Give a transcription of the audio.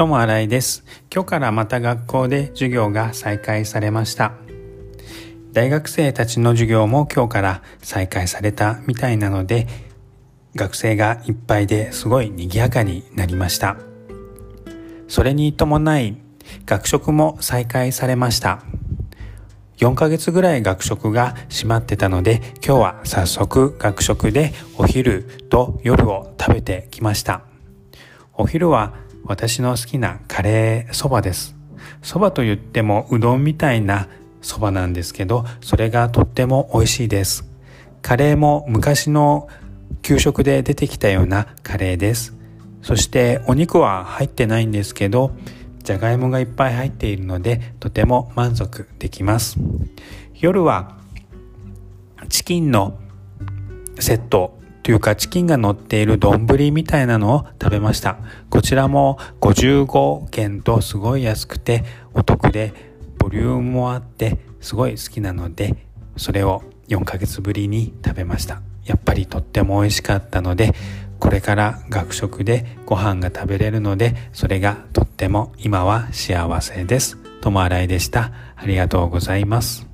どうも新井です。今日からまた学校で授業が再開されました。大学生たちの授業も今日から再開されたみたいなので、学生がいっぱいですごい賑やかになりました。それに伴い、学食も再開されました。4ヶ月ぐらい学食が閉まってたので、今日は早速学食でお昼と夜を食べてきました。お昼は私の好きなカレーそばです。そばと言ってもうどんみたいなそばなんですけど、それがとっても美味しいです。カレーも昔の給食で出てきたようなカレーです。そしてお肉は入ってないんですけど、じゃがいもがいっぱい入っているので、とても満足できます。夜はチキンのセットというかチキンが乗っている丼みたいなのを食べました。こちらも55件とすごい安くてお得でボリュームもあってすごい好きなのでそれを4ヶ月ぶりに食べました。やっぱりとっても美味しかったのでこれから学食でご飯が食べれるのでそれがとっても今は幸せです。ともあらいでした。ありがとうございます。